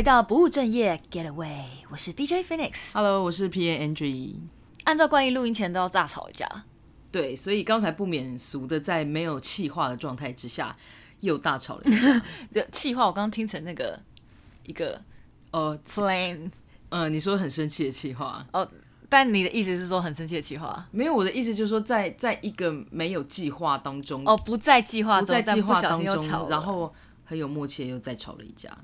迎回到不务正业，Get Away，我是 DJ Phoenix。Hello，我是 PA Angie。按照惯例，录音前都要大吵一架。对，所以刚才不免俗的，在没有气化的状态之下，又大吵了一架。气话我刚刚听成那个一个呃 flame，呃，你说很生气的气话哦，但你的意思是说很生气的气话？没有，我的意思就是说在，在在一个没有计划当中，哦，不在计划中，不在计划当中，然后很有默契又再吵了一架。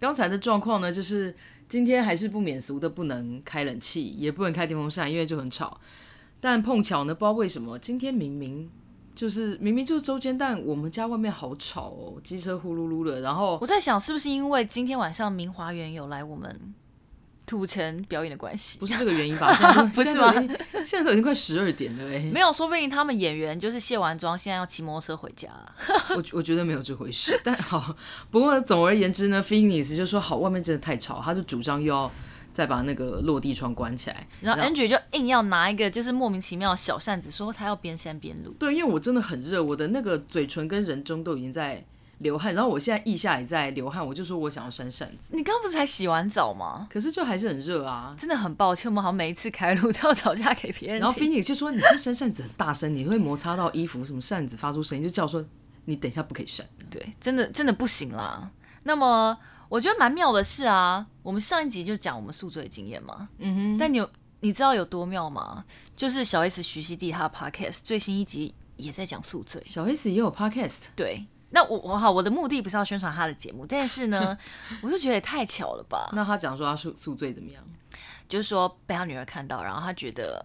刚才的状况呢，就是今天还是不免俗的，不能开冷气，也不能开电风扇，因为就很吵。但碰巧呢，不知道为什么，今天明明就是明明就是周间，但我们家外面好吵哦，机车呼噜噜的。然后我在想，是不是因为今天晚上明华园有来我们土城表演的关系？不是这个原因吧？不是吗？现在都已经快十二点了哎。没有，说不定他们演员就是卸完妆，现在要骑摩托车回家。我我觉得没有这回事。但好，不过总而言之呢，Phoenix 就说好，外面真的太吵，他就主张又要。再把那个落地窗关起来，然后 Andrew 就硬要拿一个就是莫名其妙的小扇子，说他要边扇边录。对，因为我真的很热，我的那个嘴唇跟人中都已经在流汗，然后我现在腋下也在流汗，我就说我想要扇扇子。你刚刚不是才洗完澡吗？可是就还是很热啊！真的很抱歉，我们好像每一次开路都要吵架给别人。然后 Phoenix 就说：“你这扇扇子很大声，你会摩擦到衣服，什么扇子发出声音，就叫说你等一下不可以扇。”对，真的真的不行啦。那么。我觉得蛮妙的是啊，我们上一集就讲我们宿醉的经验嘛，嗯哼。但你有你知道有多妙吗？就是小 S 徐熙娣她的 podcast 最新一集也在讲宿醉，小 S 也有 podcast。对，那我我好，我的目的不是要宣传他的节目，但是呢，我就觉得也太巧了吧。那他讲说他宿宿醉怎么样？就是说被他女儿看到，然后他觉得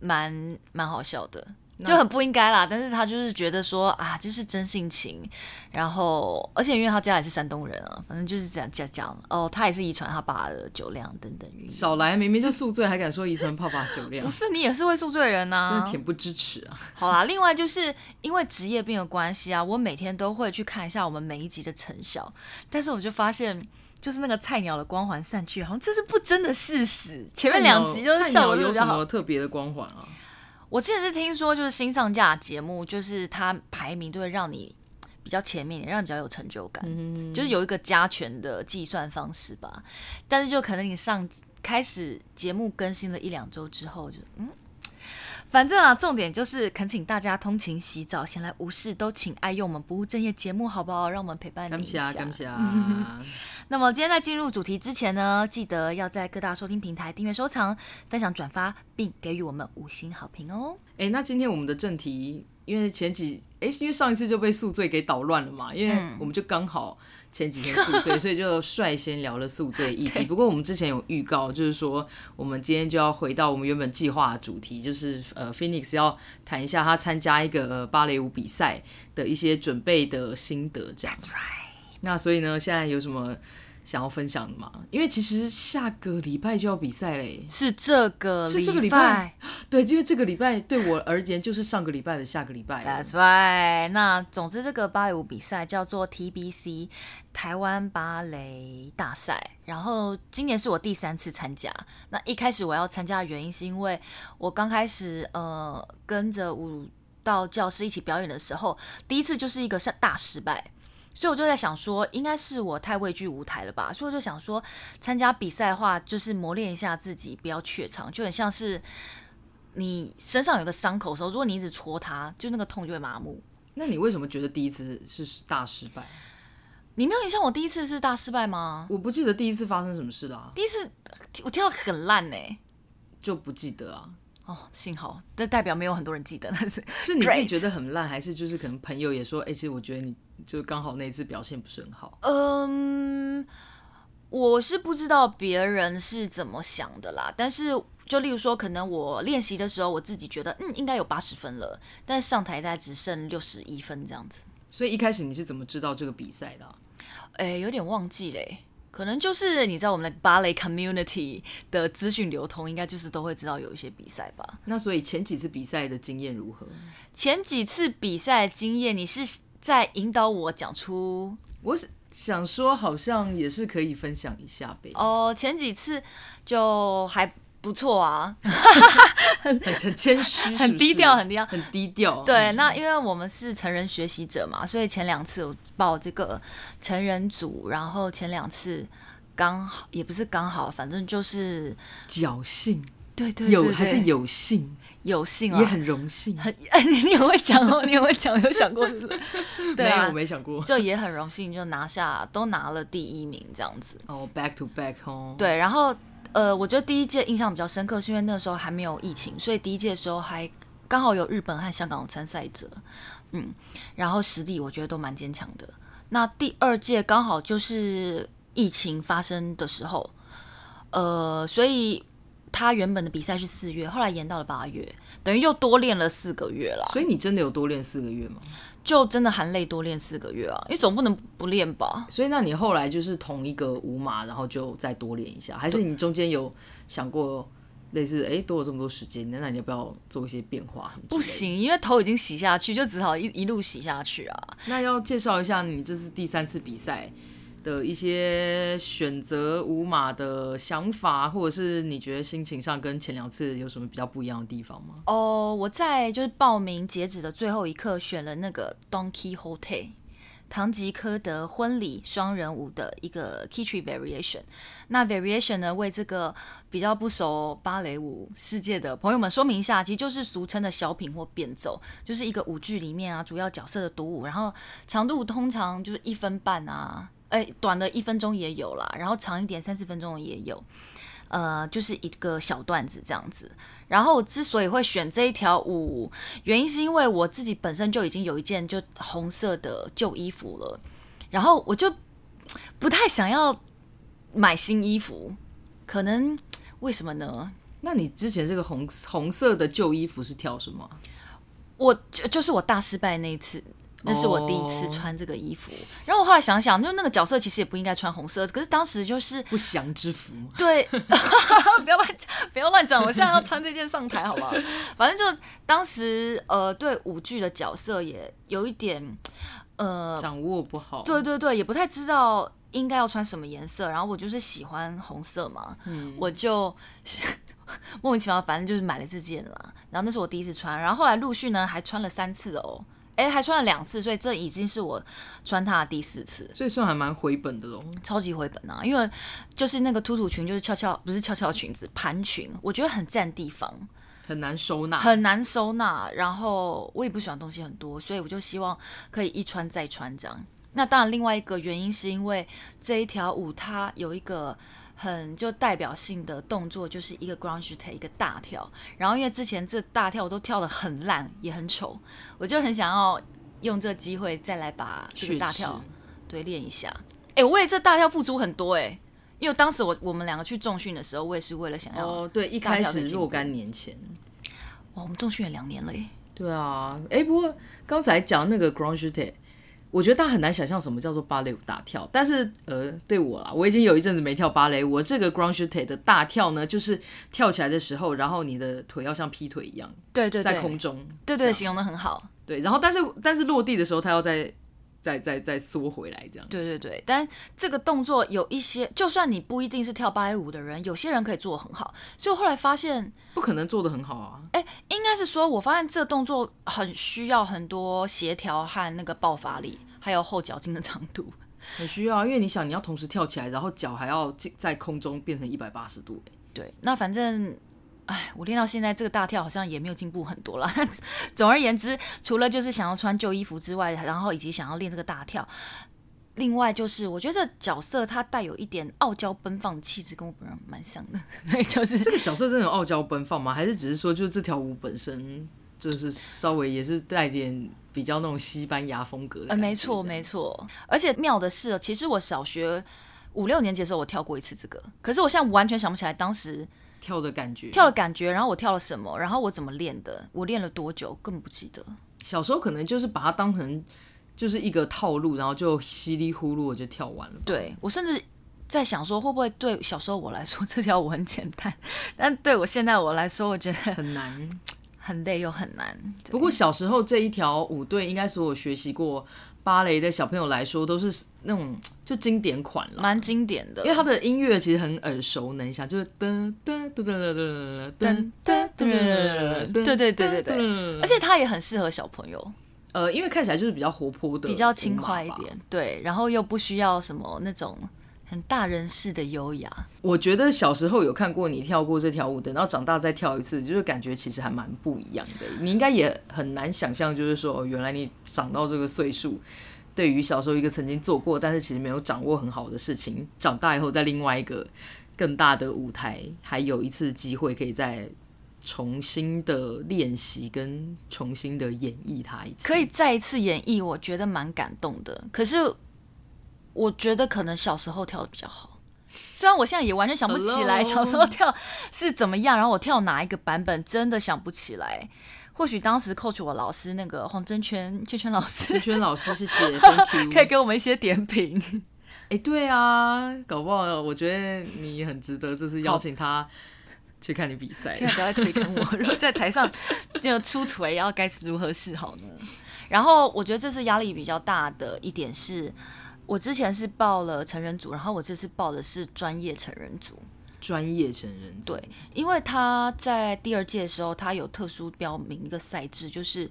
蛮蛮好笑的。就很不应该啦，但是他就是觉得说啊，就是真性情，然后而且因为他家也是山东人啊，反正就是这样讲讲哦，他也是遗传他爸的酒量等等原因。少来，明明就宿醉还敢说遗传爸爸酒量？不是，你也是会宿醉的人呐、啊，真的恬不知耻啊！好啦，另外就是因为职业病的关系啊，我每天都会去看一下我们每一集的成效，但是我就发现，就是那个菜鸟的光环散去，好像这是不争的事实。前面两集就是效果有什么特别的光环啊？我之前是听说，就是新上架的节目，就是它排名都会让你比较前面，让你比较有成就感，嗯、就是有一个加权的计算方式吧。但是就可能你上开始节目更新了一两周之后就，就嗯，反正啊，重点就是恳请大家通勤、洗澡、闲来无事都请爱用我们不务正业节目，好不好？让我们陪伴你一下。感谢，感谢。那么今天在进入主题之前呢，记得要在各大收听平台订阅、收藏、分享、转发，并给予我们五星好评哦。哎，那今天我们的正题，因为前几哎，因为上一次就被宿醉给捣乱了嘛，因为我们就刚好前几天宿醉，嗯、所以就率先聊了宿醉议题。不过我们之前有预告，就是说我们今天就要回到我们原本计划的主题，就是呃，Phoenix 要谈一下他参加一个芭蕾舞比赛的一些准备的心得，这样。That's right. 那所以呢，现在有什么想要分享的吗？因为其实下个礼拜就要比赛嘞，是这个是这个礼拜，对，因为这个礼拜对我而言就是上个礼拜的下个礼拜。That's right。那总之，这个芭蕾舞比赛叫做 TBC 台湾芭蕾大赛，然后今年是我第三次参加。那一开始我要参加的原因是因为我刚开始呃跟着舞蹈教师一起表演的时候，第一次就是一个大失败。所以我就在想说，应该是我太畏惧舞台了吧？所以我就想说，参加比赛的话，就是磨练一下自己，不要怯场，就很像是你身上有个伤口的时候，如果你一直戳它，就那个痛就会麻木。那你为什么觉得第一次是大失败？你没有印象我第一次是大失败吗？我不记得第一次发生什么事了啊。第一次我跳的很烂呢，就不记得啊。哦，幸好，但代表没有很多人记得，但是是你自己觉得很烂，还是就是可能朋友也说，哎、欸，其实我觉得你。就刚好那次表现不是很好。嗯，我是不知道别人是怎么想的啦。但是就例如说，可能我练习的时候，我自己觉得嗯应该有八十分了，但是上台大概只剩六十一分这样子。所以一开始你是怎么知道这个比赛的啊？哎，有点忘记嘞。可能就是你知道我们的芭蕾 community 的资讯流通，应该就是都会知道有一些比赛吧。那所以前几次比赛的经验如何？前几次比赛的经验，你是？在引导我讲出，我想说，好像也是可以分享一下呗。哦，前几次就还不错啊，很很谦虚，很低调，很低调，很低调。对，那因为我们是成人学习者嘛，所以前两次我报这个成人组，然后前两次刚好，也不是刚好，反正就是侥幸。对对，对，对，有还是有幸，有幸啊，也很荣幸。很，你很会讲哦，你很会讲，有想过是不是？对啊，我没想过，就也很荣幸，就拿下，都拿了第一名这样子。哦、oh，back to back 哦。对，然后呃，我觉得第一届印象比较深刻，是因为那时候还没有疫情，所以第一届的时候还刚好有日本和香港的参赛者，嗯，然后实力我觉得都蛮坚强的。那第二届刚好就是疫情发生的时候，呃，所以。他原本的比赛是四月，后来延到了八月，等于又多练了四个月了。所以你真的有多练四个月吗？就真的含泪多练四个月啊，因为总不能不练吧。所以那你后来就是同一个舞马，然后就再多练一下，还是你中间有想过类似哎、欸、多了这么多时间，那你要不要做一些变化？不行，因为头已经洗下去，就只好一一路洗下去啊。那要介绍一下，你这是第三次比赛。的一些选择舞码的想法，或者是你觉得心情上跟前两次有什么比较不一样的地方吗？哦，我在就是报名截止的最后一刻选了那个 Donkey Hotel 唐吉诃德婚礼双人舞的一个 Kitsch Variation。那 Variation 呢，为这个比较不熟芭蕾舞世界的朋友们说明一下，其实就是俗称的小品或变奏，就是一个舞剧里面啊主要角色的独舞，然后长度通常就是一分半啊。哎，短的一分钟也有啦，然后长一点三四分钟的也有，呃，就是一个小段子这样子。然后我之所以会选这一条舞，原因是因为我自己本身就已经有一件就红色的旧衣服了，然后我就不太想要买新衣服，可能为什么呢？那你之前这个红红色的旧衣服是跳什么？我就就是我大失败那一次。那是我第一次穿这个衣服，然后我后来想想，就那个角色其实也不应该穿红色，可是当时就是不祥之福。对，不要乱讲，不要乱讲，我现在要穿这件上台，好不好？反正就当时呃，对舞剧的角色也有一点呃掌握不好，对对对，也不太知道应该要穿什么颜色，然后我就是喜欢红色嘛，嗯，我就 莫名其妙，反正就是买了这件了。然后那是我第一次穿，然后后来陆续呢还穿了三次哦。哎，还穿了两次，所以这已经是我穿它的第四次，所以算还蛮回本的喽。超级回本啊！因为就是那个突突裙，就是翘翘，不是翘翘裙子，盘裙，我觉得很占地方，很难收纳，很难收纳。然后我也不喜欢东西很多，所以我就希望可以一穿再穿这样。那当然，另外一个原因是因为这一条舞它有一个。很就代表性的动作就是一个 ground shot 一个大跳，然后因为之前这大跳我都跳得很烂也很丑，我就很想要用这个机会再来把这个大跳对练一下。哎、欸，我为这大跳付出很多哎、欸，因为当时我我们两个去重训的时候，我也是为了想要哦对，一开始若干年前，哇，我们重训了两年了耶。对啊，哎、欸，不过刚才讲那个 jeté 我觉得大家很难想象什么叫做芭蕾舞大跳，但是呃，对我啦，我已经有一阵子没跳芭蕾舞。我这个 grand jeté 的大跳呢，就是跳起来的时候，然后你的腿要像劈腿一样，对对，对，在空中，对对，形容的很好。对，然后但是但是落地的时候，它要再再再再缩回来，这样。对对对，但这个动作有一些，就算你不一定是跳芭蕾舞的人，有些人可以做得很好。所以我后来发现，不可能做得很好啊。哎，应该是说，我发现这个动作很需要很多协调和那个爆发力。还有后脚筋的长度很需要，因为你想你要同时跳起来，然后脚还要在空中变成一百八十度。对，那反正，哎，我练到现在这个大跳好像也没有进步很多了。总而言之，除了就是想要穿旧衣服之外，然后以及想要练这个大跳，另外就是我觉得这角色他带有一点傲娇奔放的气质，跟我本人蛮像的。对，就是这个角色真的有傲娇奔放吗？还是只是说就是这条舞本身就是稍微也是带点？比较那种西班牙风格的，呃，没错没错，而且妙的是，其实我小学五六年级的时候，我跳过一次这个，可是我现在完全想不起来当时跳的感觉，跳的感觉，然后我跳了什么，然后我怎么练的，我练了多久，根本不记得。小时候可能就是把它当成就是一个套路，然后就稀里糊涂我就跳完了。对，我甚至在想说，会不会对小时候我来说这条舞很简单，但对我现在我来说，我觉得很难。很累又很难。不过小时候这一条舞队应该所有学习过芭蕾的小朋友来说都是那种就经典款了，蛮经典的。因为他的音乐其实很耳熟能详，就是噔噔噔噔噔噔噔噔噔，对对对对对，而且他也很适合小朋友。呃，因为看起来就是比较活泼的，比较轻快一点，对，然后又不需要什么那种很大人式的优雅。我觉得小时候有看过你跳过这条舞，等到长大再跳一次，就是感觉其实还蛮不一样的。你应该也很难想象，就是说原来你长到这个岁数，对于小时候一个曾经做过，但是其实没有掌握很好的事情，长大以后在另外一个更大的舞台，还有一次机会可以再重新的练习跟重新的演绎它一次，可以再一次演绎，我觉得蛮感动的。可是。我觉得可能小时候跳的比较好，虽然我现在也完全想不起来 小时候跳是怎么样，然后我跳哪一个版本真的想不起来。或许当时 coach 我老师那个黄真圈圈圈老师，圈圈老师谢谢，可以给我们一些点评。哎、欸，对啊，搞不好我觉得你很值得，这次邀请他去看你比赛。现在不要再推坑我，如果在台上就出锤，然后该如何是好呢？然后我觉得这次压力比较大的一点是。我之前是报了成人组，然后我这次报的是专业成人组。专业成人组。对，因为他在第二届的时候，他有特殊标明一个赛制，就是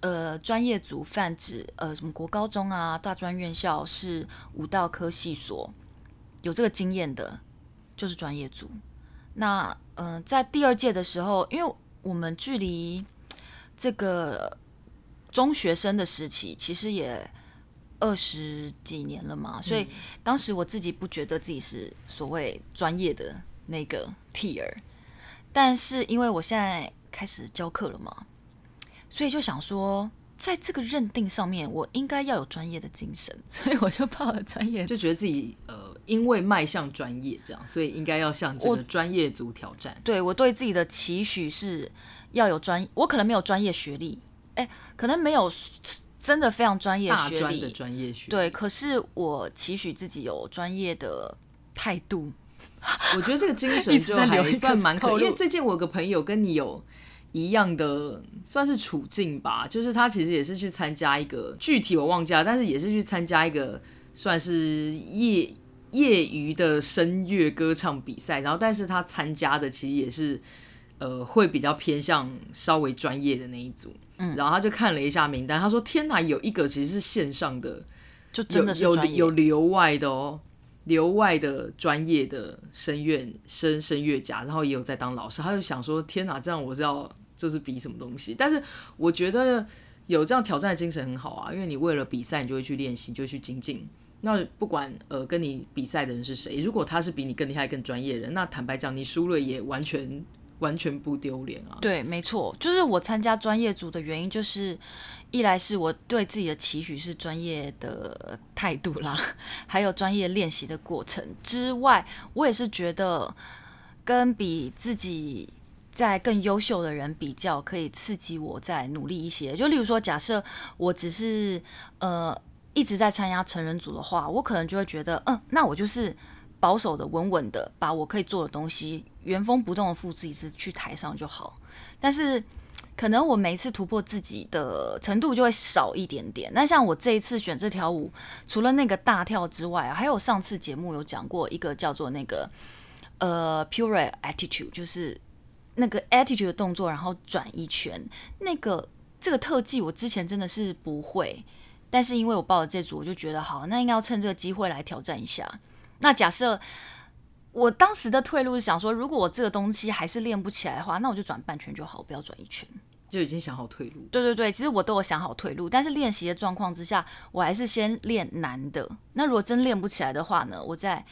呃专业组泛指呃什么国高中啊、大专院校是舞蹈科系所有这个经验的，就是专业组。那嗯、呃，在第二届的时候，因为我们距离这个中学生的时期，其实也。二十几年了嘛，所以当时我自己不觉得自己是所谓专业的那个 tier，但是因为我现在开始教课了嘛，所以就想说，在这个认定上面，我应该要有专业的精神，所以我就报了专业，就觉得自己呃，因为迈向专业这样，所以应该要向这个专业组挑战。我对我对自己的期许是要有专，我可能没有专业学历，哎，可能没有。真的非常专业学历，的专业学。对，可是我期许自己有专业的态度。我觉得这个精神 就还算蛮可，因为最近我有个朋友跟你有一样的，算是处境吧，就是他其实也是去参加一个，具体我忘记了，但是也是去参加一个算是业业余的声乐歌唱比赛，然后但是他参加的其实也是呃会比较偏向稍微专业的那一组。嗯，然后他就看了一下名单，他说：“天哪，有一个其实是线上的，就真的是有有有留外的哦，留外的专业的声乐声声乐家，然后也有在当老师。”他就想说：“天哪，这样我是要就是比什么东西？”但是我觉得有这样挑战的精神很好啊，因为你为了比赛，你就会去练习，就会去精进。那不管呃跟你比赛的人是谁，如果他是比你更厉害、更专业的人，那坦白讲，你输了也完全。完全不丢脸啊！对，没错，就是我参加专业组的原因，就是一来是我对自己的期许是专业的态度啦，还有专业练习的过程之外，我也是觉得跟比自己在更优秀的人比较，可以刺激我再努力一些。就例如说，假设我只是呃一直在参加成人组的话，我可能就会觉得，嗯，那我就是。保守的、稳稳的，把我可以做的东西原封不动的复制一次去台上就好。但是，可能我每一次突破自己的程度就会少一点点。那像我这一次选这条舞，除了那个大跳之外，还有上次节目有讲过一个叫做那个呃 pure attitude，就是那个 attitude 的动作，然后转一圈。那个这个特技我之前真的是不会，但是因为我报了这组，我就觉得好，那应该要趁这个机会来挑战一下。那假设我当时的退路是想说，如果我这个东西还是练不起来的话，那我就转半圈就好，不要转一圈。就已经想好退路。对对对，其实我都有想好退路，但是练习的状况之下，我还是先练难的。那如果真练不起来的话呢，我再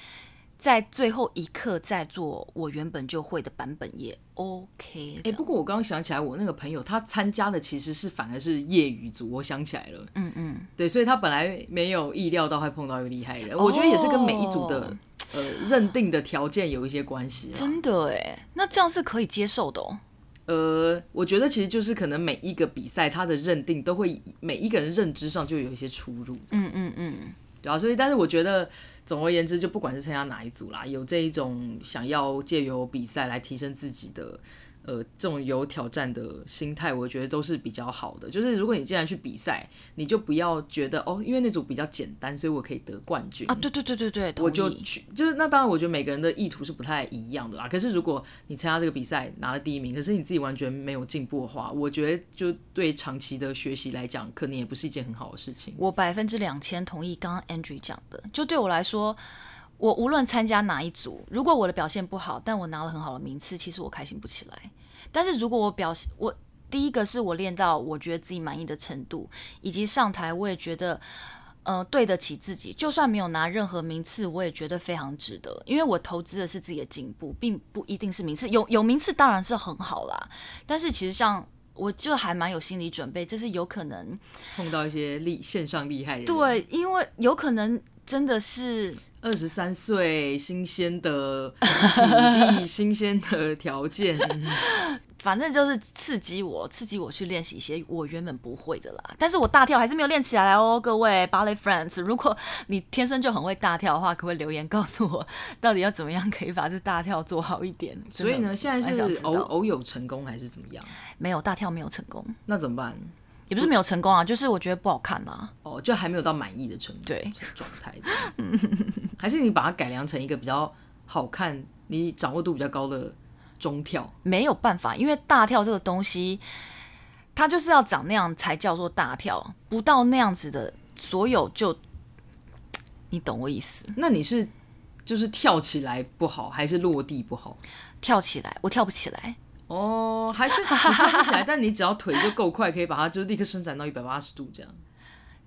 在最后一刻再做我原本就会的版本也 OK。哎、欸，不过我刚刚想起来，我那个朋友他参加的其实是反而是业余组，我想起来了。嗯嗯，对，所以他本来没有意料到会碰到一个厉害人，哦，我觉得也是跟每一组的呃认定的条件有一些关系。真的哎，那这样是可以接受的哦。呃，我觉得其实就是可能每一个比赛，他的认定都会每一个人认知上就有一些出入。嗯嗯嗯，对啊，所以但是我觉得总而言之，就不管是参加哪一组啦，有这一种想要借由比赛来提升自己的。呃，这种有挑战的心态，我觉得都是比较好的。就是如果你既然去比赛，你就不要觉得哦，因为那组比较简单，所以我可以得冠军啊。对对对对对，我就去。就是那当然，我觉得每个人的意图是不太一样的啦。可是如果你参加这个比赛拿了第一名，可是你自己完全没有进步的话，我觉得就对长期的学习来讲，可能也不是一件很好的事情。我百分之两千同意刚刚 Andrew 讲的。就对我来说，我无论参加哪一组，如果我的表现不好，但我拿了很好的名次，其实我开心不起来。但是如果我表现，我第一个是我练到我觉得自己满意的程度，以及上台我也觉得，呃，对得起自己，就算没有拿任何名次，我也觉得非常值得，因为我投资的是自己的进步，并不一定是名次。有有名次当然是很好啦，但是其实像我就还蛮有心理准备，这是有可能碰到一些厉线上厉害的人，对，因为有可能真的是。二十三岁，新鲜的体力，新鲜的条件，反正就是刺激我，刺激我去练习一些我原本不会的啦。但是我大跳还是没有练起来哦，各位 Ballet Friends，如果你天生就很会大跳的话，可不可以留言告诉我，到底要怎么样可以把这大跳做好一点？所以呢，现在是偶偶有成功还是怎么样？没有大跳没有成功，那怎么办？也不是没有成功啊，就是我觉得不好看啊。哦，就还没有到满意的程度，对状态。嗯，还是你把它改良成一个比较好看、你掌握度比较高的中跳？没有办法，因为大跳这个东西，它就是要长那样才叫做大跳，不到那样子的所有就，你懂我意思？那你是就是跳起来不好，还是落地不好？跳起来，我跳不起来。哦，还是跳不起来，但你只要腿就够快，可以把它就立刻伸展到一百八十度这样。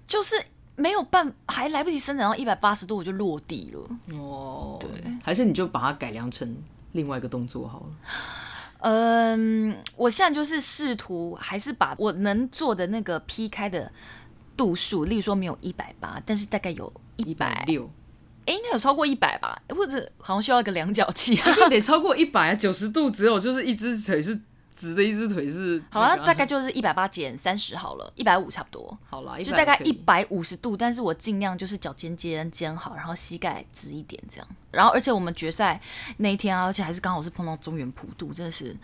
就是没有办，还来不及伸展到一百八十度，我就落地了。哦，对，还是你就把它改良成另外一个动作好了。嗯，我现在就是试图还是把我能做的那个劈开的度数，例如说没有一百八，但是大概有一百六。哎，应该有超过一百吧？或者好像需要一个量角器，得 超过一百，九十度只有就是一只腿是直的，一只腿是好啊，大概就是一百八减三十好了，一百五差不多。好了，就大概一百五十度，但是我尽量就是脚尖尖尖好，然后膝盖直一点这样。然后而且我们决赛那一天啊，而且还是刚好是碰到中原普渡，真的是。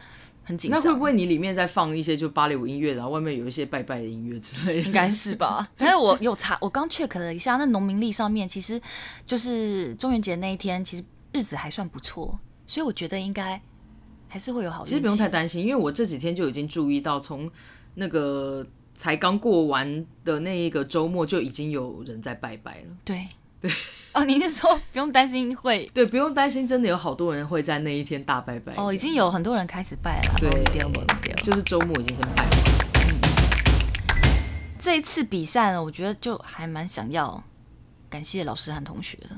那会不会你里面在放一些就芭蕾舞音乐，然后外面有一些拜拜的音乐之类的？应该是吧。但是我有查，我刚 check 了一下，那农民历上面其实就是中元节那一天，其实日子还算不错，所以我觉得应该还是会有好。其实不用太担心，因为我这几天就已经注意到，从那个才刚过完的那一个周末就已经有人在拜拜了。对。对 哦，你是说不用担心会？对，不用担心，真的有好多人会在那一天大拜拜。哦，已经有很多人开始拜了。对，就是周末已经先拜了。嗯，这一次比赛呢，我觉得就还蛮想要感谢老师和同学的，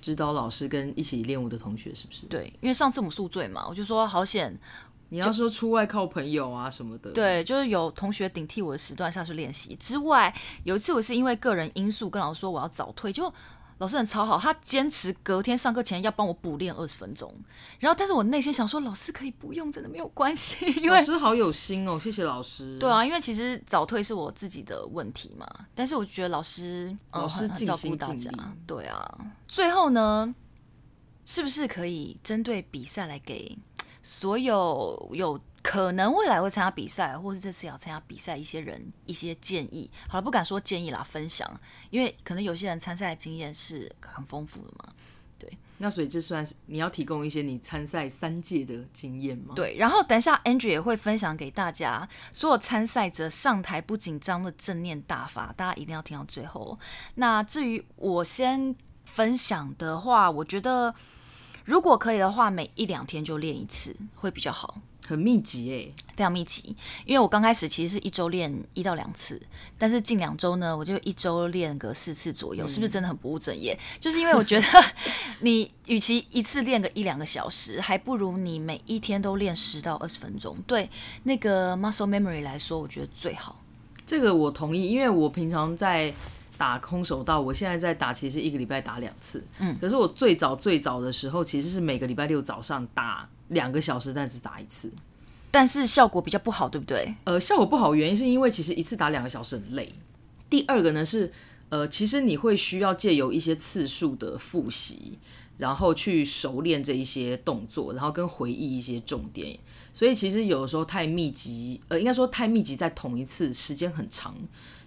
指导老师跟一起练舞的同学，是不是？对，因为上次我们宿醉嘛，我就说好险。你要说出外靠朋友啊什么的，对，就是有同学顶替我的时段下去练习之外，有一次我是因为个人因素跟老师说我要早退，就老师很超好，他坚持隔天上课前要帮我补练二十分钟，然后但是我内心想说老师可以不用，真的没有关系，因为老师好有心哦，谢谢老师。对啊，因为其实早退是我自己的问题嘛，但是我觉得老师老师照顾大家，对啊，最后呢，是不是可以针对比赛来给？所有有可能未来会参加比赛，或是这次要参加比赛一些人一些建议，好了，不敢说建议啦，分享，因为可能有些人参赛的经验是很丰富的嘛。对，那所以这算是你要提供一些你参赛三届的经验吗？对，然后等一下 Andrew 也会分享给大家所有参赛者上台不紧张的正念大法，大家一定要听到最后。那至于我先分享的话，我觉得。如果可以的话，每一两天就练一次会比较好。很密集哎，非常密集。因为我刚开始其实是一周练一到两次，但是近两周呢，我就一周练个四次左右，嗯、是不是真的很不务正业？就是因为我觉得 你与其一次练个一两个小时，还不如你每一天都练十到二十分钟。对那个 muscle memory 来说，我觉得最好。这个我同意，因为我平常在。打空手道，我现在在打，其实一个礼拜打两次。嗯，可是我最早最早的时候，其实是每个礼拜六早上打两个小时，但只打一次，但是效果比较不好，对不对？呃，效果不好原因是因为其实一次打两个小时很累。第二个呢是，呃，其实你会需要借由一些次数的复习，然后去熟练这一些动作，然后跟回忆一些重点。所以其实有的时候太密集，呃，应该说太密集在同一次，时间很长。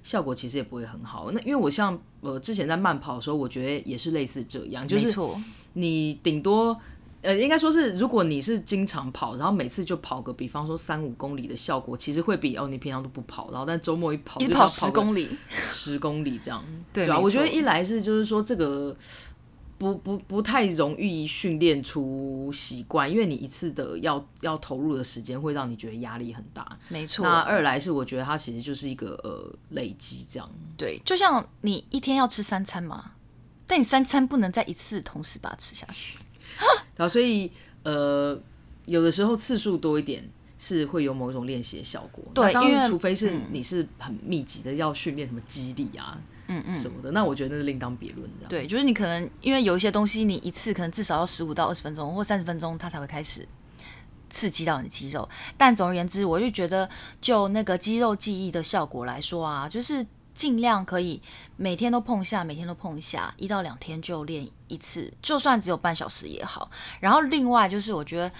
效果其实也不会很好。那因为我像呃之前在慢跑的时候，我觉得也是类似这样，就是你顶多呃应该说是，如果你是经常跑，然后每次就跑个比方说三五公里的效果，其实会比哦你平常都不跑，然后但周末一跑一跑十公里，十公里这样，对，对吧？我觉得一来是就是说这个不不不太容易训练出习惯，因为你一次的要要投入的时间会让你觉得压力很大。没错。那二来是我觉得它其实就是一个呃累积这样。对，就像你一天要吃三餐嘛，但你三餐不能在一次同时把它吃下去。然后所以呃有的时候次数多一点是会有某种练习的效果。对，因为除非是你是很密集的要训练什么肌力啊。嗯嗯嗯，什么的，那我觉得那是另当别论，这样。对，就是你可能因为有一些东西，你一次可能至少要十五到二十分钟或三十分钟，它才会开始刺激到你的肌肉。但总而言之，我就觉得就那个肌肉记忆的效果来说啊，就是尽量可以每天都碰一下，每天都碰一下，一到两天就练一次，就算只有半小时也好。然后另外就是我觉得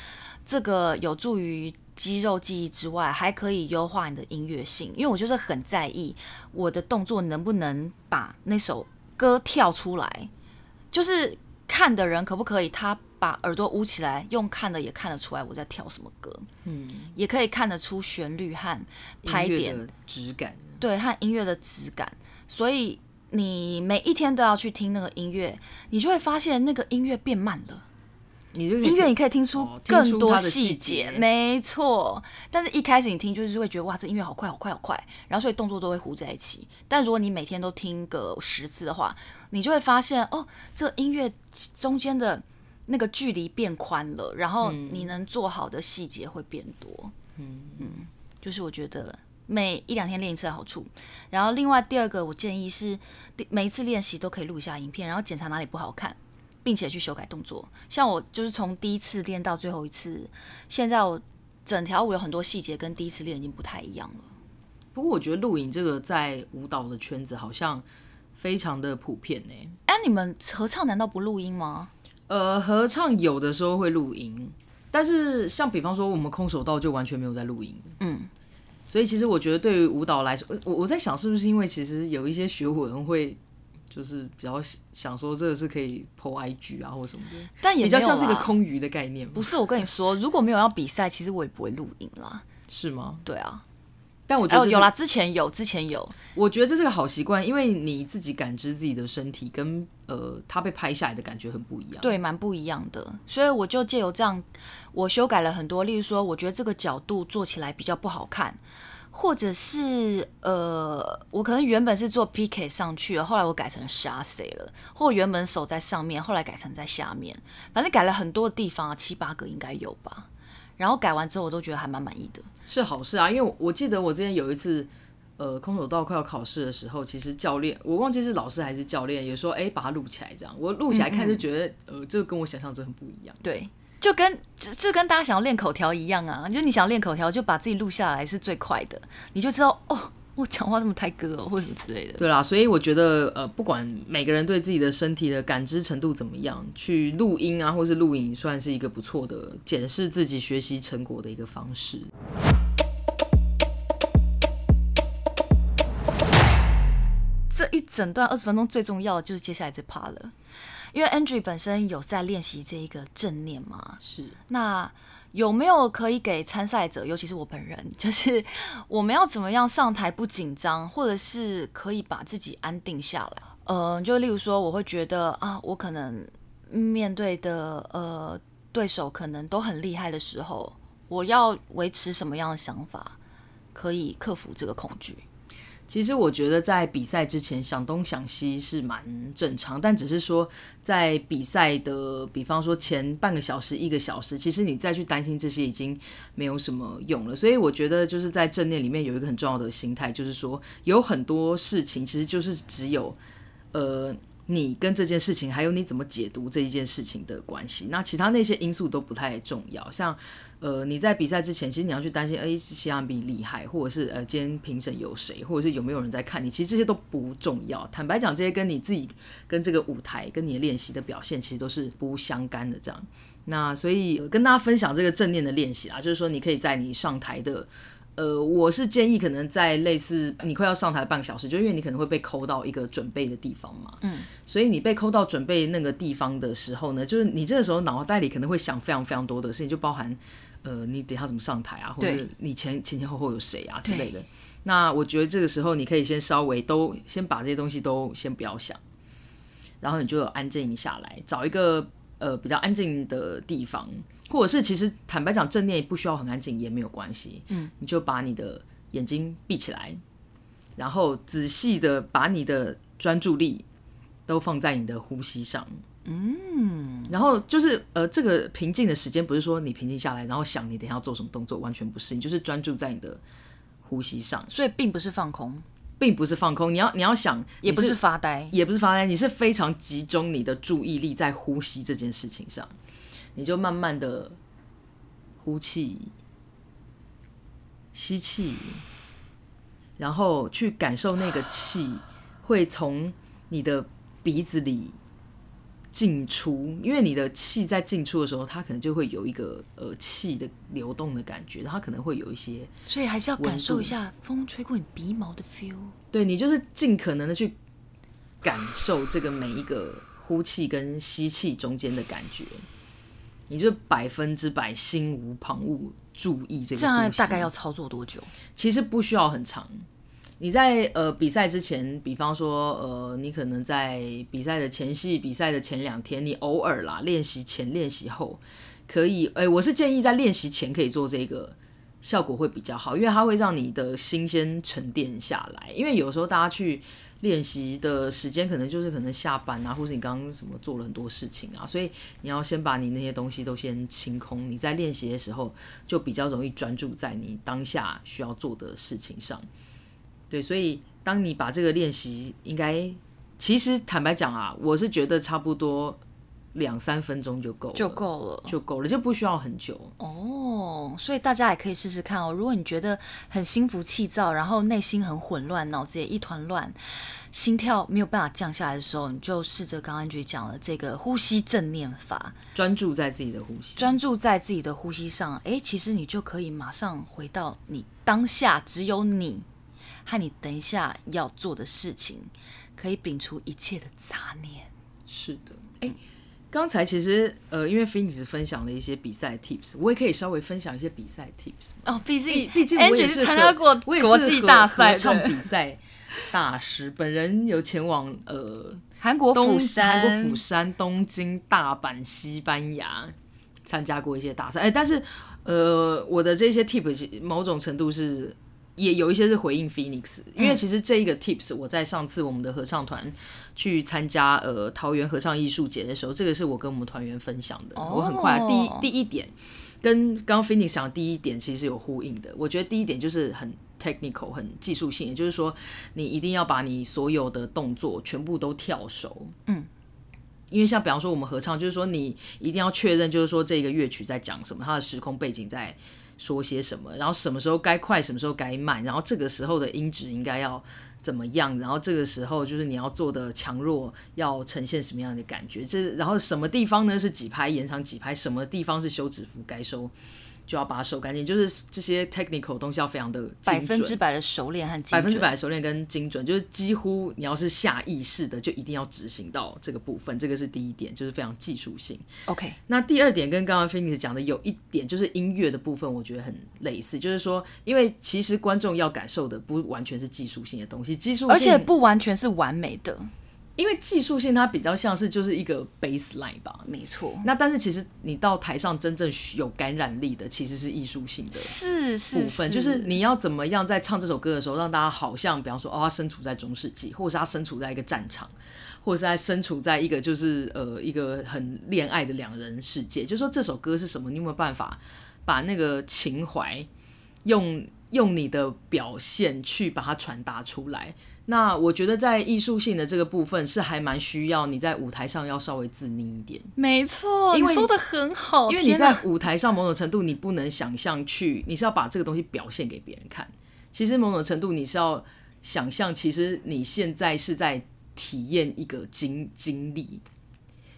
这个有助于。肌肉记忆之外，还可以优化你的音乐性，因为我就是很在意我的动作能不能把那首歌跳出来，就是看的人可不可以他把耳朵捂起来，用看的也看得出来我在跳什么歌，嗯，也可以看得出旋律和拍点的质感，对，和音乐的质感，所以你每一天都要去听那个音乐，你就会发现那个音乐变慢了。你就音乐你可以听出更多细节，没错。但是一开始你听就是会觉得哇，这音乐好快，好快，好快，然后所以动作都会糊在一起。但如果你每天都听个十次的话，你就会发现哦，这音乐中间的那个距离变宽了，然后你能做好的细节会变多。嗯嗯，就是我觉得每一两天练一次的好处。然后另外第二个，我建议是每一次练习都可以录一下影片，然后检查哪里不好看。并且去修改动作，像我就是从第一次练到最后一次，现在我整条舞有很多细节跟第一次练已经不太一样了。不过我觉得录影这个在舞蹈的圈子好像非常的普遍呢。哎，你们合唱难道不录音吗？呃，合唱有的时候会录音，但是像比方说我们空手道就完全没有在录音。嗯，所以其实我觉得对于舞蹈来说，我我在想是不是因为其实有一些学舞人会。就是比较想说这个是可以 po IG 啊，或什么的，但也比较像是一个空余的概念。不是，我跟你说，如果没有要比赛，其实我也不会录影啦。是吗？对啊。但我觉得、哦、有啦，之前有，之前有。我觉得这是个好习惯，因为你自己感知自己的身体跟呃他被拍下来的感觉很不一样。对，蛮不一样的。所以我就借由这样，我修改了很多。例如说，我觉得这个角度做起来比较不好看。或者是呃，我可能原本是做 PK 上去了，后来我改成 chassé 了，或原本手在上面，后来改成在下面，反正改了很多地方啊，七八个应该有吧。然后改完之后，我都觉得还蛮满意的，是好事啊。因为我记得我之前有一次，呃，空手道快要考试的时候，其实教练我忘记是老师还是教练，有说哎，把它录起来这样。我录起来看就觉得，嗯嗯呃，这个跟我想象中很不一样。对。就跟就就跟大家想要练口条一样啊，就你想要练口条，就把自己录下来是最快的，你就知道哦，我讲话这么太歌哦，或什么之类的。对啦，所以我觉得呃，不管每个人对自己的身体的感知程度怎么样，去录音啊，或是录影，算是一个不错的检视自己学习成果的一个方式。这一整段二十分钟最重要的就是接下来这 part 了。因为 Andrew 本身有在练习这一个正念嘛，是。那有没有可以给参赛者，尤其是我本人，就是我们要怎么样上台不紧张，或者是可以把自己安定下来？呃，就例如说，我会觉得啊，我可能面对的呃对手可能都很厉害的时候，我要维持什么样的想法，可以克服这个恐惧？其实我觉得在比赛之前想东想西是蛮正常，但只是说在比赛的，比方说前半个小时、一个小时，其实你再去担心这些已经没有什么用了。所以我觉得就是在正念里面有一个很重要的心态，就是说有很多事情其实就是只有呃你跟这件事情，还有你怎么解读这一件事情的关系，那其他那些因素都不太重要，像。呃，你在比赛之前，其实你要去担心，哎，其他人比厉害，或者是呃，今天评审有谁，或者是有没有人在看你，其实这些都不重要。坦白讲，这些跟你自己跟这个舞台跟你的练习的表现，其实都是不相干的。这样，那所以跟大家分享这个正念的练习啊，就是说你可以在你上台的，呃，我是建议可能在类似你快要上台半个小时，就因为你可能会被抠到一个准备的地方嘛，嗯，所以你被抠到准备那个地方的时候呢，就是你这个时候脑袋里可能会想非常非常多的事情，就包含。呃，你等下怎么上台啊？或者你前前前后后有谁啊之类的？那我觉得这个时候你可以先稍微都先把这些东西都先不要想，然后你就安静下来，找一个呃比较安静的地方，或者是其实坦白讲正念不需要很安静也没有关系，嗯，你就把你的眼睛闭起来，然后仔细的把你的专注力都放在你的呼吸上，嗯，然后就是呃这个平静的时间不是说你平静下来然后想你等一下要做什么动作，完全不是，你就是专注在你的呼吸上，所以并不是放空。并不是放空，你要你要想，也不是发呆，也不是发呆，你是非常集中你的注意力在呼吸这件事情上，你就慢慢的呼气、吸气，然后去感受那个气会从你的鼻子里。进出，因为你的气在进出的时候，它可能就会有一个呃气的流动的感觉，它可能会有一些，所以还是要感受一下风吹过你鼻毛的 feel。对，你就是尽可能的去感受这个每一个呼气跟吸气中间的感觉，你就百分之百心无旁骛，注意这个。这样大概要操作多久？其实不需要很长。你在呃比赛之前，比方说呃，你可能在比赛的前戏、比赛的前两天，你偶尔啦练习前、练习后，可以，哎、欸，我是建议在练习前可以做这个，效果会比较好，因为它会让你的心先沉淀下来。因为有时候大家去练习的时间，可能就是可能下班啊，或是你刚刚什么做了很多事情啊，所以你要先把你那些东西都先清空。你在练习的时候，就比较容易专注在你当下需要做的事情上。对，所以当你把这个练习，应该其实坦白讲啊，我是觉得差不多两三分钟就够了，就够了，就够了，就不需要很久哦。所以大家也可以试试看哦。如果你觉得很心浮气躁，然后内心很混乱，脑子也一团乱，心跳没有办法降下来的时候，你就试着刚刚就讲了这个呼吸正念法，专注在自己的呼吸，专注在自己的呼吸上。哎，其实你就可以马上回到你当下，只有你。和你等一下要做的事情，可以摒除一切的杂念。是的，哎、欸，刚才其实呃，因为 Phoenix 分享了一些比赛 tips，我也可以稍微分享一些比赛 tips。哦，毕竟毕竟我也是参加过国际大赛唱比赛大师，本人有前往呃韩国釜山、韩国釜山、东京、大阪、西班牙参加过一些大赛。哎、欸，但是呃，我的这些 tips 某种程度是。也有一些是回应 Phoenix，因为其实这一个 tips 我在上次我们的合唱团去参加呃桃园合唱艺术节的时候，这个是我跟我们团员分享的。我很快第一第一点跟刚刚 Phoenix 讲的第一点其实是有呼应的。我觉得第一点就是很 technical 很技术性，也就是说你一定要把你所有的动作全部都跳熟。嗯，因为像比方说我们合唱，就是说你一定要确认，就是说这个乐曲在讲什么，它的时空背景在。说些什么，然后什么时候该快，什么时候该慢，然后这个时候的音质应该要怎么样，然后这个时候就是你要做的强弱要呈现什么样的感觉，这然后什么地方呢是几拍延长几拍，什么地方是休止符该收。就要把它收干净，就是这些 technical 东西要非常的百分之百的熟练和精准，百分之百的熟练跟精准，就是几乎你要是下意识的，就一定要执行到这个部分，这个是第一点，就是非常技术性。OK，那第二点跟刚刚 Phoenix 讲的有一点，就是音乐的部分，我觉得很类似，就是说，因为其实观众要感受的不完全是技术性的东西，技术而且不完全是完美的。因为技术性它比较像是就是一个 baseline 吧，没错。那但是其实你到台上真正有感染力的其实是艺术性的是是部分，就是你要怎么样在唱这首歌的时候让大家好像比方说哦，他身处在中世纪，或者是他身处在一个战场，或者是他身处在一个就是呃一个很恋爱的两人世界，就是说这首歌是什么？你有没有办法把那个情怀用用你的表现去把它传达出来？那我觉得在艺术性的这个部分是还蛮需要你在舞台上要稍微自溺一点。没错，因为你说的很好。因为你在舞台上某种程度你不能想象去，你是要把这个东西表现给别人看。其实某种程度你是要想象，其实你现在是在体验一个经经历，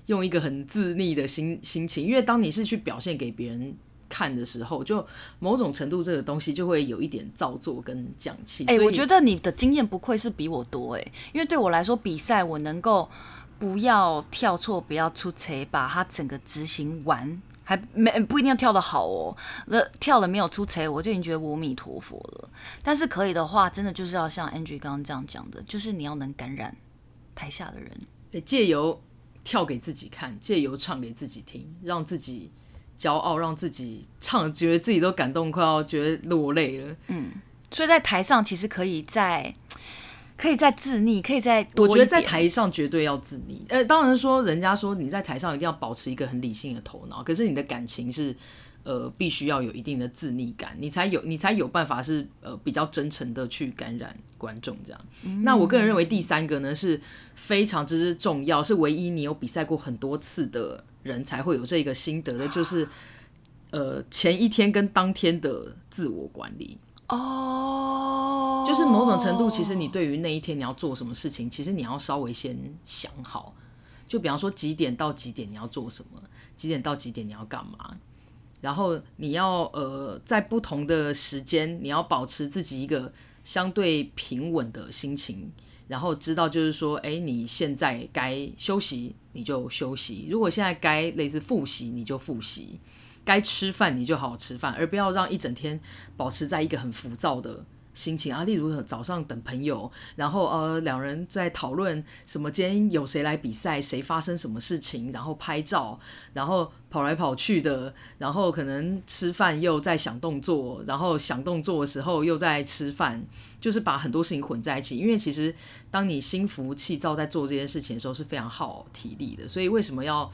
用一个很自溺的心心情。因为当你是去表现给别人。看的时候，就某种程度这个东西就会有一点造作跟讲气。哎、欸，我觉得你的经验不愧是比我多哎、欸，因为对我来说，比赛我能够不要跳错，不要出错，把它整个执行完，还没不一定要跳得好哦。那跳了没有出彩，我就已经觉得阿弥陀佛了。但是可以的话，真的就是要像 Angie 刚刚这样讲的，就是你要能感染台下的人。借由跳给自己看，借由唱给自己听，让自己骄傲，让自己唱，觉得自己都感动，快要觉得落泪了。嗯，所以在台上其实可以在可以再自溺，可以再多。我觉得在台上绝对要自溺。呃，当然说人家说你在台上一定要保持一个很理性的头脑，可是你的感情是。呃，必须要有一定的自溺感，你才有你才有办法是呃比较真诚的去感染观众这样。嗯、那我个人认为第三个呢是非常之重要，是唯一你有比赛过很多次的人才会有这个心得的，就是呃前一天跟当天的自我管理。哦，就是某种程度，其实你对于那一天你要做什么事情，其实你要稍微先想好，就比方说几点到几点你要做什么，几点到几点你要干嘛。然后你要呃，在不同的时间，你要保持自己一个相对平稳的心情，然后知道就是说，哎，你现在该休息你就休息，如果现在该类似复习你就复习，该吃饭你就好好吃饭，而不要让一整天保持在一个很浮躁的心情啊，例如早上等朋友，然后呃两人在讨论什么，今天有谁来比赛，谁发生什么事情，然后拍照，然后跑来跑去的，然后可能吃饭又在想动作，然后想动作的时候又在吃饭，就是把很多事情混在一起。因为其实当你心浮气躁在做这件事情的时候是非常耗体力的，所以为什么要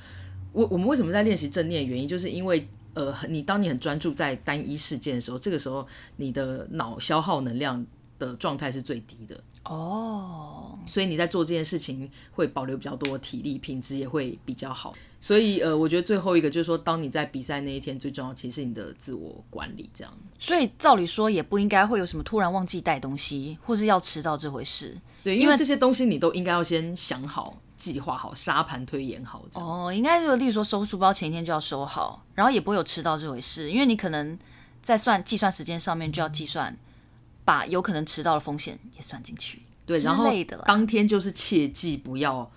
我我们为什么在练习正念原因，就是因为。呃，你当你很专注在单一事件的时候，这个时候你的脑消耗能量的状态是最低的哦，所以你在做这件事情会保留比较多体力，品质也会比较好。所以呃，我觉得最后一个就是说，当你在比赛那一天，最重要其实是你的自我管理，这样。所以照理说也不应该会有什么突然忘记带东西，或是要迟到这回事。对，因为这些东西你都应该要先想好。计划好，沙盘推演好这样。哦，应该就例如说收书包前一天就要收好，然后也不会有迟到这回事，因为你可能在算计算时间上面就要计算，把有可能迟到的风险也算进去，对，然后当天就是切记不要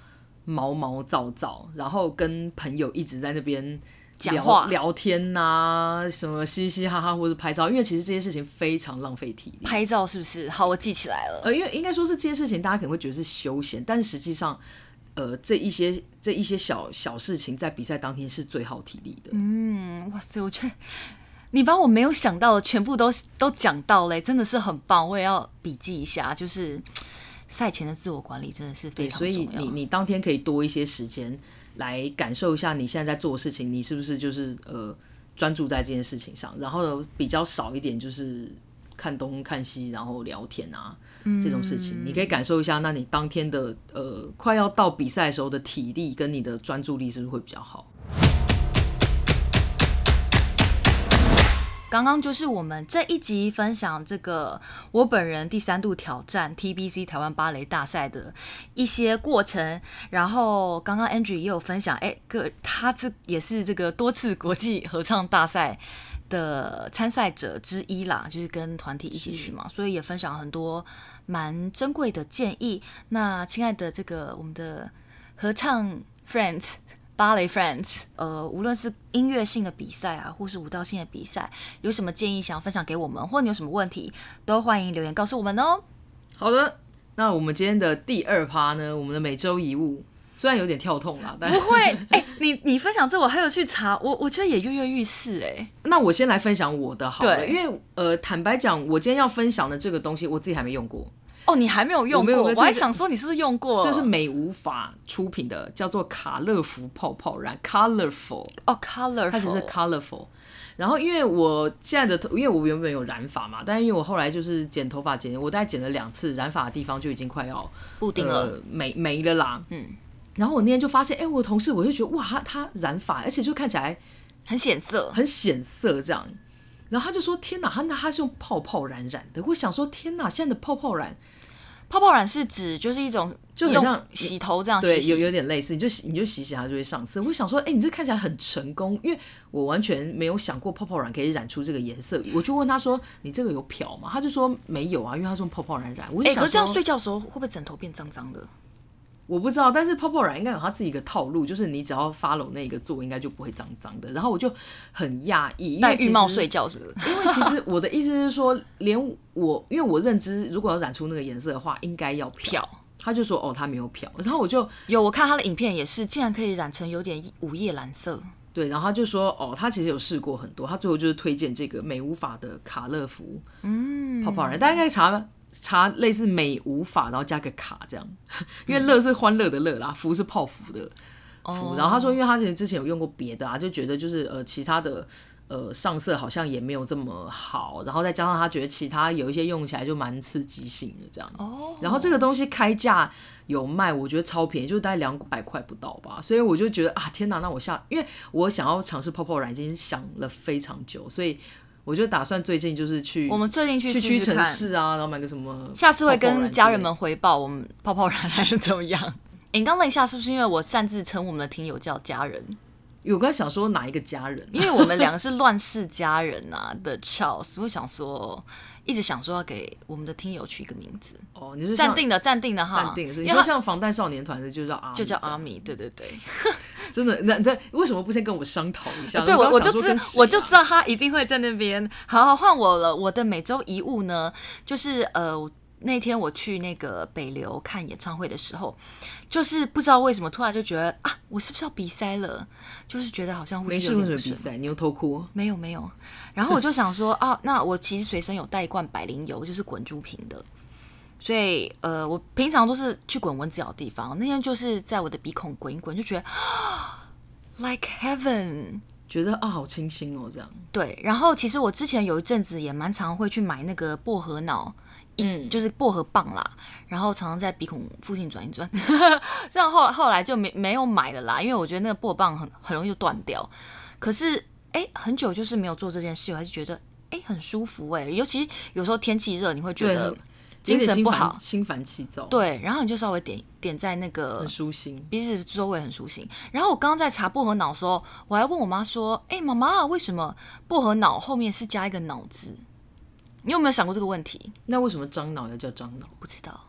毛毛躁躁，然后跟朋友一直在那边讲话聊天呐、啊，什么嘻嘻哈哈或者拍照，因为其实这些事情非常浪费体力。拍照是不是？好，我记起来了。呃，因为应该说是这些事情，大家可能会觉得是休闲，但是实际上。呃，这一些这一些小小事情，在比赛当天是最耗体力的。嗯，哇塞，我觉得你把我没有想到的全部都都讲到嘞，真的是很棒。我也要笔记一下，就是赛前的自我管理真的是非常重要。所以你你当天可以多一些时间来感受一下你现在在做的事情，你是不是就是呃专注在这件事情上，然后比较少一点就是。看东看西，然后聊天啊，这种事情，你可以感受一下。那你当天的呃，快要到比赛的时候的体力跟你的专注力是不是会比较好？刚刚就是我们这一集分享这个我本人第三度挑战 TBC 台湾芭蕾大赛的一些过程。然后刚刚 Andrew 也有分享，哎，个他这也是这个多次国际合唱大赛。的参赛者之一啦，就是跟团体一起去嘛，所以也分享很多蛮珍贵的建议。那亲爱的这个我们的合唱 friends、芭蕾 friends，呃，无论是音乐性的比赛啊，或是舞蹈性的比赛，有什么建议想分享给我们，或你有什么问题，都欢迎留言告诉我们哦。好的，那我们今天的第二趴呢，我们的每周一物。虽然有点跳痛啦，但不会。哎、欸，你你分享这，我还有去查，我我觉得也跃跃欲试。哎，那我先来分享我的好了，对因为呃，坦白讲，我今天要分享的这个东西，我自己还没用过。哦，你还没有用过？我，我还想说，你是不是用过？这是美无法出品的，叫做卡乐福泡泡染 （Colorful）。哦，Colorful，它只是 Colorful。然后，因为我现在的头，因为我原本有染发嘛，但是因为我后来就是剪头发剪，我大概剪了两次，染发的地方就已经快要固定了，呃、没没了啦。嗯。然后我那天就发现，哎，我的同事我就觉得，哇，他他染发，而且就看起来很显色，很显色这样。然后他就说，天哪，他那他是用泡泡染染的。我想说，天哪，现在的泡泡染，泡泡染是指就是一种就很像洗头这样洗洗，对，有有点类似，你就洗你就洗洗它就会上色。我想说，哎，你这看起来很成功，因为我完全没有想过泡泡染可以染出这个颜色。我就问他说，你这个有漂吗？他就说没有啊，因为他是用泡泡染染。我想说，可是这样睡觉的时候会不会枕头变脏脏的？我不知道，但是泡泡染应该有他自己的套路，就是你只要 follow 那个做，应该就不会脏脏的。然后我就很讶异，戴浴帽睡觉是不是？因为其实我的意思是说，连我，因为我认知，如果要染出那个颜色的话，应该要漂。他就说哦，他没有漂，然后我就有我看他的影片也是，竟然可以染成有点午夜蓝色。对，然后他就说哦，他其实有试过很多，他最后就是推荐这个美无法的卡乐福，嗯，泡泡染，大家应该查查类似美无法，然后加个卡这样，因为乐是欢乐的乐啦，福是泡芙的芙，哦，然后他说，因为他其实之前有用过别的啊，就觉得就是呃其他的。呃，上色好像也没有这么好，然后再加上他觉得其他有一些用起来就蛮刺激性的这样。哦。然后这个东西开价有卖，我觉得超便宜，就大概两百块不到吧。所以我就觉得啊，天哪！那我下，因为我想要尝试泡泡染已经想了非常久，所以我就打算最近就是去我们最近去去屈臣氏啊，然后买个什么。下次会跟家人们回报我们泡泡染还是怎么样？你刚问一下是不是因为我擅自称我们的听友叫家人？有刚想说哪一个家人？因为我们两个是乱世佳人啊 的 Charles，我想说，一直想说要给我们的听友取一个名字。哦，你是暂定的，暂定的哈，暂定的是。你说像防弹少年团的就叫阿，就叫阿米，对对对。真的，那那为什么不先跟我商讨一下？对，我我就知我就知道他一定会在那边。好好换我了，我的每周一物呢，就是呃。那天我去那个北流看演唱会的时候，就是不知道为什么突然就觉得啊，我是不是要鼻塞了？就是觉得好像呼吸有点鼻塞。你又偷哭？没有没有。然后我就想说啊，那我其实随身有带一罐百灵油，就是滚珠瓶的。所以呃，我平常都是去滚蚊子咬的地方。那天就是在我的鼻孔滚一滚，就觉得啊，like heaven，觉得啊好清新哦，这样。对。然后其实我之前有一阵子也蛮常会去买那个薄荷脑。嗯，就是薄荷棒啦，然后常常在鼻孔附近转一转，这样后后来就没没有买了啦，因为我觉得那个薄荷棒很很容易就断掉。可是哎、欸，很久就是没有做这件事，我还是觉得哎、欸、很舒服哎、欸，尤其有时候天气热，你会觉得精神不好，心烦气躁。对，然后你就稍微点点在那个很舒心，鼻子周围很舒心。然后我刚刚在查薄荷脑的时候，我还问我妈说，哎、欸，妈妈为什么薄荷脑后面是加一个脑字？你有没有想过这个问题？那为什么樟脑要叫樟脑？不知道。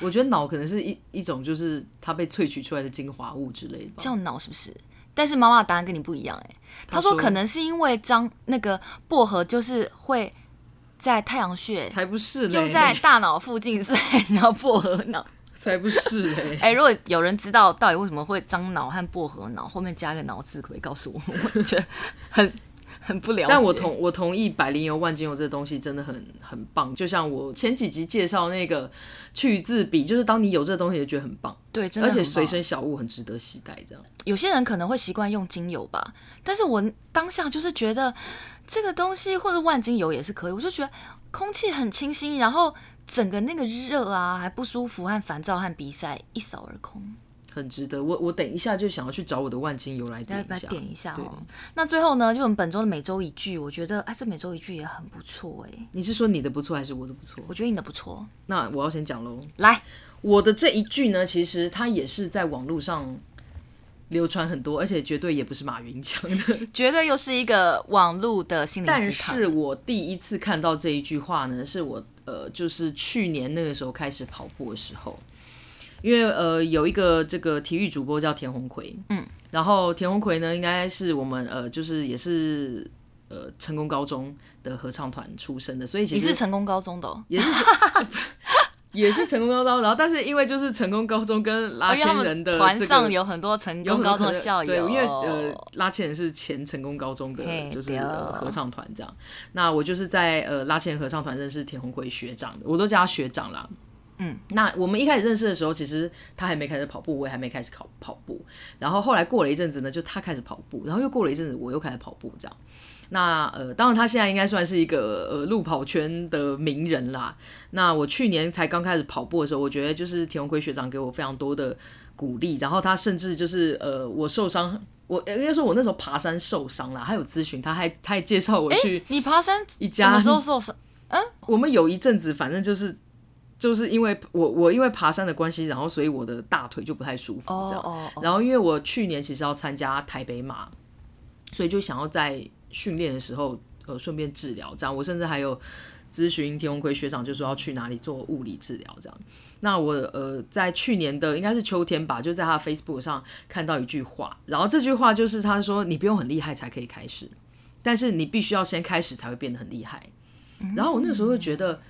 我觉得脑可能是一一种，就是它被萃取出来的精华物之类的。叫脑是不是？但是妈妈的答案跟你不一样哎、欸。她说可能是因为樟那个薄荷就是会在太阳穴，才不是用在大脑附近，所以叫薄荷脑。才不是嘞！哎、欸，如果有人知道到底为什么会樟脑和薄荷脑后面加一个脑字，可以告诉我？我觉得很。很不了解，但我同我同意百灵油、万金油这东西真的很很棒。就像我前几集介绍那个去渍笔，就是当你有这个东西，就觉得很棒。对，真的。而且随身小物很值得携带。这样，有些人可能会习惯用精油吧，但是我当下就是觉得这个东西或者万金油也是可以。我就觉得空气很清新，然后整个那个热啊，还不舒服和烦躁和鼻塞一扫而空。很值得，我我等一下就想要去找我的万金油来点一下，点一下哦。那最后呢，就我们本周的每周一句，我觉得哎，这每周一句也很不错哎。你是说你的不错还是我的不错？我觉得你的不错。那我要先讲喽。来，我的这一句呢，其实它也是在网络上流传很多，而且绝对也不是马云讲的，绝对又是一个网络的心理。但是我第一次看到这一句话呢，是我呃，就是去年那个时候开始跑步的时候。因为呃有一个这个体育主播叫田鸿奎，嗯，然后田鸿奎呢应该是我们呃就是也是呃成功高中的合唱团出身的，所以其实你是成功高中的，哦，也是 也是成功高中，然后但是因为就是成功高中跟拉千人的团上有很多成功高中的校友，对，因为呃拉千人是前成功高中的就是合唱团这样，那我就是在呃拉千人合唱团认识田宏辉学长的，我都叫他学长啦。嗯，那我们一开始认识的时候，其实他还没开始跑步，我也还没开始考跑步。然后后来过了一阵子呢，就他开始跑步，然后又过了一阵子，我又开始跑步，这样。那呃，当然他现在应该算是一个呃路跑圈的名人啦。那我去年才刚开始跑步的时候，我觉得就是田鸿奎学长给我非常多的鼓励，然后他甚至就是呃我受伤，我应该说我那时候爬山受伤了，他有咨询，他还他还介绍我去、欸。你爬山一家什么时候受伤？嗯，我们有一阵子，反正就是。就是因为我我因为爬山的关系，然后所以我的大腿就不太舒服这样。Oh, oh, oh. 然后因为我去年其实要参加台北马，所以就想要在训练的时候呃顺便治疗这样。我甚至还有咨询田鸿魁学长，就说要去哪里做物理治疗这样。那我呃在去年的应该是秋天吧，就在他 Facebook 上看到一句话，然后这句话就是他说你不用很厉害才可以开始，但是你必须要先开始才会变得很厉害。然后我那时候会觉得。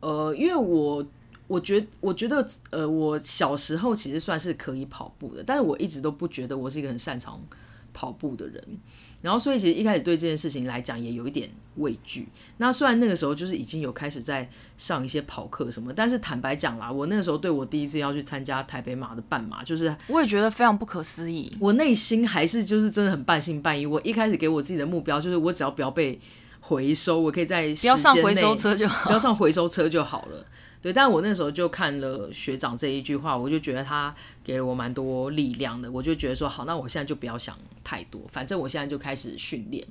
呃，因为我我觉我觉得呃，我小时候其实算是可以跑步的，但是我一直都不觉得我是一个很擅长跑步的人。然后，所以其实一开始对这件事情来讲也有一点畏惧。那虽然那个时候就是已经有开始在上一些跑课什么，但是坦白讲啦，我那个时候对我第一次要去参加台北马的半马，就是我也觉得非常不可思议。我内心还是就是真的很半信半疑。我一开始给我自己的目标就是，我只要不要被回收，我可以在不要上回收车就好，不要上回收车就好了。对，但我那时候就看了学长这一句话，我就觉得他给了我蛮多力量的。我就觉得说，好，那我现在就不要想太多，反正我现在就开始训练。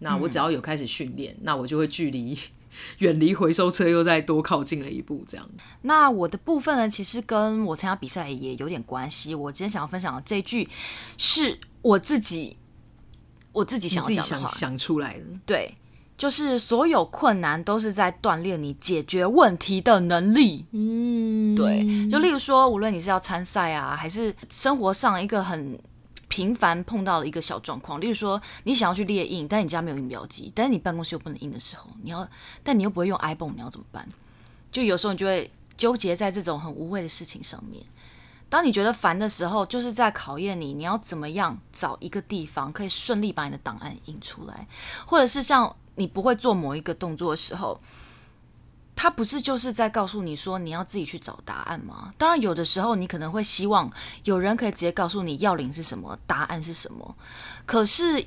那我只要有开始训练，嗯，那我就会距离 远离回收车又再多靠近了一步。这样。那我的部分呢，其实跟我参加比赛也有点关系。我今天想要分享的这一句，是我自己我自己想要讲的话，想，想出来的。对。就是所有困难都是在锻炼你解决问题的能力。嗯，对。就例如说，无论你是要参赛啊，还是生活上一个很频繁碰到的一个小状况，例如说你想要去列印，但你家没有印表机，但是你办公室又不能印的时候，你要，但你又不会用 iPhone，你要怎么办？就有时候你就会纠结在这种很无谓的事情上面。当你觉得烦的时候，就是在考验你，你要怎么样找一个地方可以顺利把你的档案印出来，或者是像。你不会做某一个动作的时候，他不是就是在告诉你说你要自己去找答案吗？当然，有的时候你可能会希望有人可以直接告诉你要领是什么，答案是什么。可是，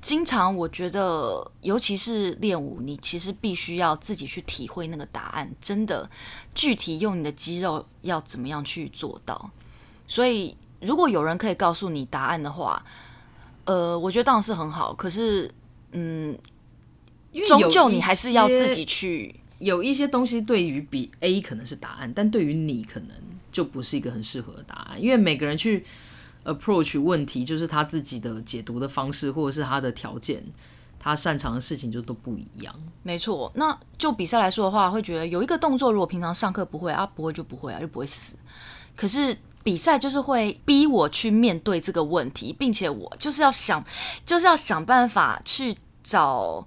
经常我觉得，尤其是练舞，你其实必须要自己去体会那个答案，真的具体用你的肌肉要怎么样去做到。所以，如果有人可以告诉你答案的话，呃，我觉得当然是很好。可是，嗯。终究你还是要自己去。有一些东西对于比 A 可能是答案，但对于你可能就不是一个很适合的答案。因为每个人去 approach 问题，就是他自己的解读的方式，或者是他的条件，他擅长的事情就都不一样。没错。那就比赛来说的话，会觉得有一个动作，如果平常上课不会啊，不会就不会啊，又不会死。可是比赛就是会逼我去面对这个问题，并且我就是要想，就是要想办法去找。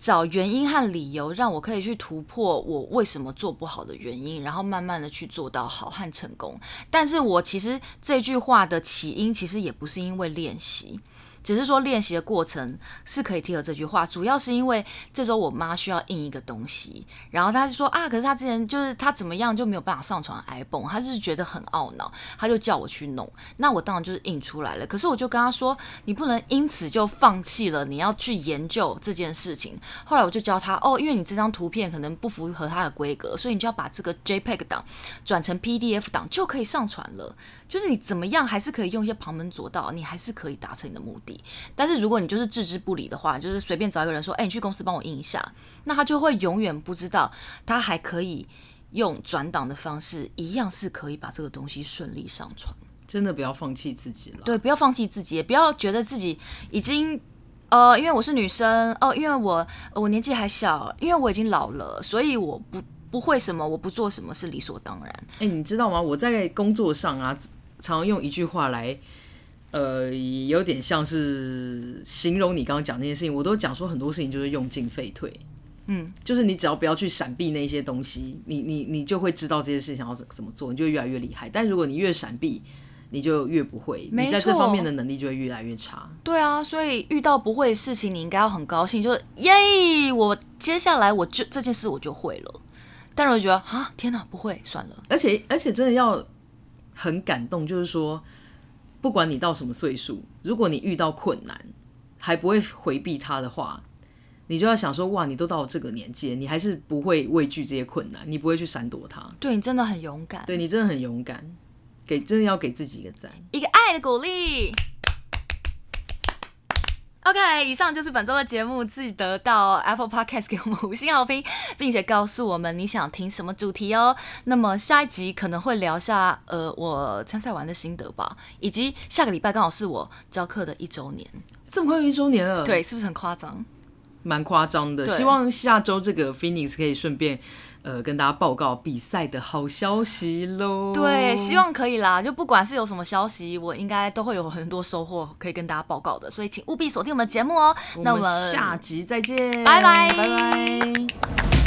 找原因和理由，让我可以去突破我为什么做不好的原因，然后慢慢的去做到好和成功。但是我其实这句话的起因，其实也不是因为练习。只是说练习的过程是可以贴合这句话，主要是因为这周我妈需要印一个东西，然后她就说啊，可是她之前就是她怎么样就没有办法上传 iPhone，她就是觉得很懊恼，她就叫我去弄，那我当然就是印出来了。可是我就跟她说，你不能因此就放弃了你要去研究这件事情。后来我就教她哦，因为你这张图片可能不符合它的规格，所以你就要把这个 JPEG 档转成 PDF 档就可以上传了。就是你怎么样还是可以用一些旁门左道，你还是可以达成你的目的。但是如果你就是置之不理的话，就是随便找一个人说，哎，你去公司帮我印一下，那他就会永远不知道，他还可以用转档的方式，一样是可以把这个东西顺利上传。真的不要放弃自己了。对，不要放弃自己，也不要觉得自己已经，呃，因为我是女生，哦，因为我我年纪还小，因为我已经老了，所以我不不会什么，我不做什么是理所当然。哎，你知道吗？我在工作上啊。常用一句话来，呃，有点像是形容你刚刚讲那件事情。我都讲说很多事情就是用进废退，嗯，就是你只要不要去闪避那些东西，你你你就会知道这些事情要怎怎么做，你就越来越厉害。但如果你越闪避，你就越不会，你在这方面的能力就会越来越差。对啊，所以遇到不会的事情，你应该要很高兴，就是耶，我接下来我就这件事我就会了。但是我觉得啊，天哪，不会算了。而且而且真的要。很感动，就是说，不管你到什么岁数，如果你遇到困难还不会回避它的话，你就要想说，哇，你都到这个年纪，你还是不会畏惧这些困难，你不会去闪躲它。对，你真的很勇敢，对，你真的很勇敢，给真的要给自己一个赞，一个爱的鼓励。OK，以上就是本周的节目，记得到 Apple Podcast 给我们五星好评，并且告诉我们你想听什么主题哦。那么下一集可能会聊下呃我参赛完的心得吧，以及下个礼拜刚好是我教课的一周年，这么快就一周年了，对，是不是很夸张？蛮夸张的。希望下周这个 Phoenix 可以顺便。呃，跟大家报告比赛的好消息喽！对，希望可以啦。就不管是有什么消息，我应该都会有很多收获可以跟大家报告的。所以，请务必锁定我们的节目哦。那我们下集再见，拜拜，拜拜。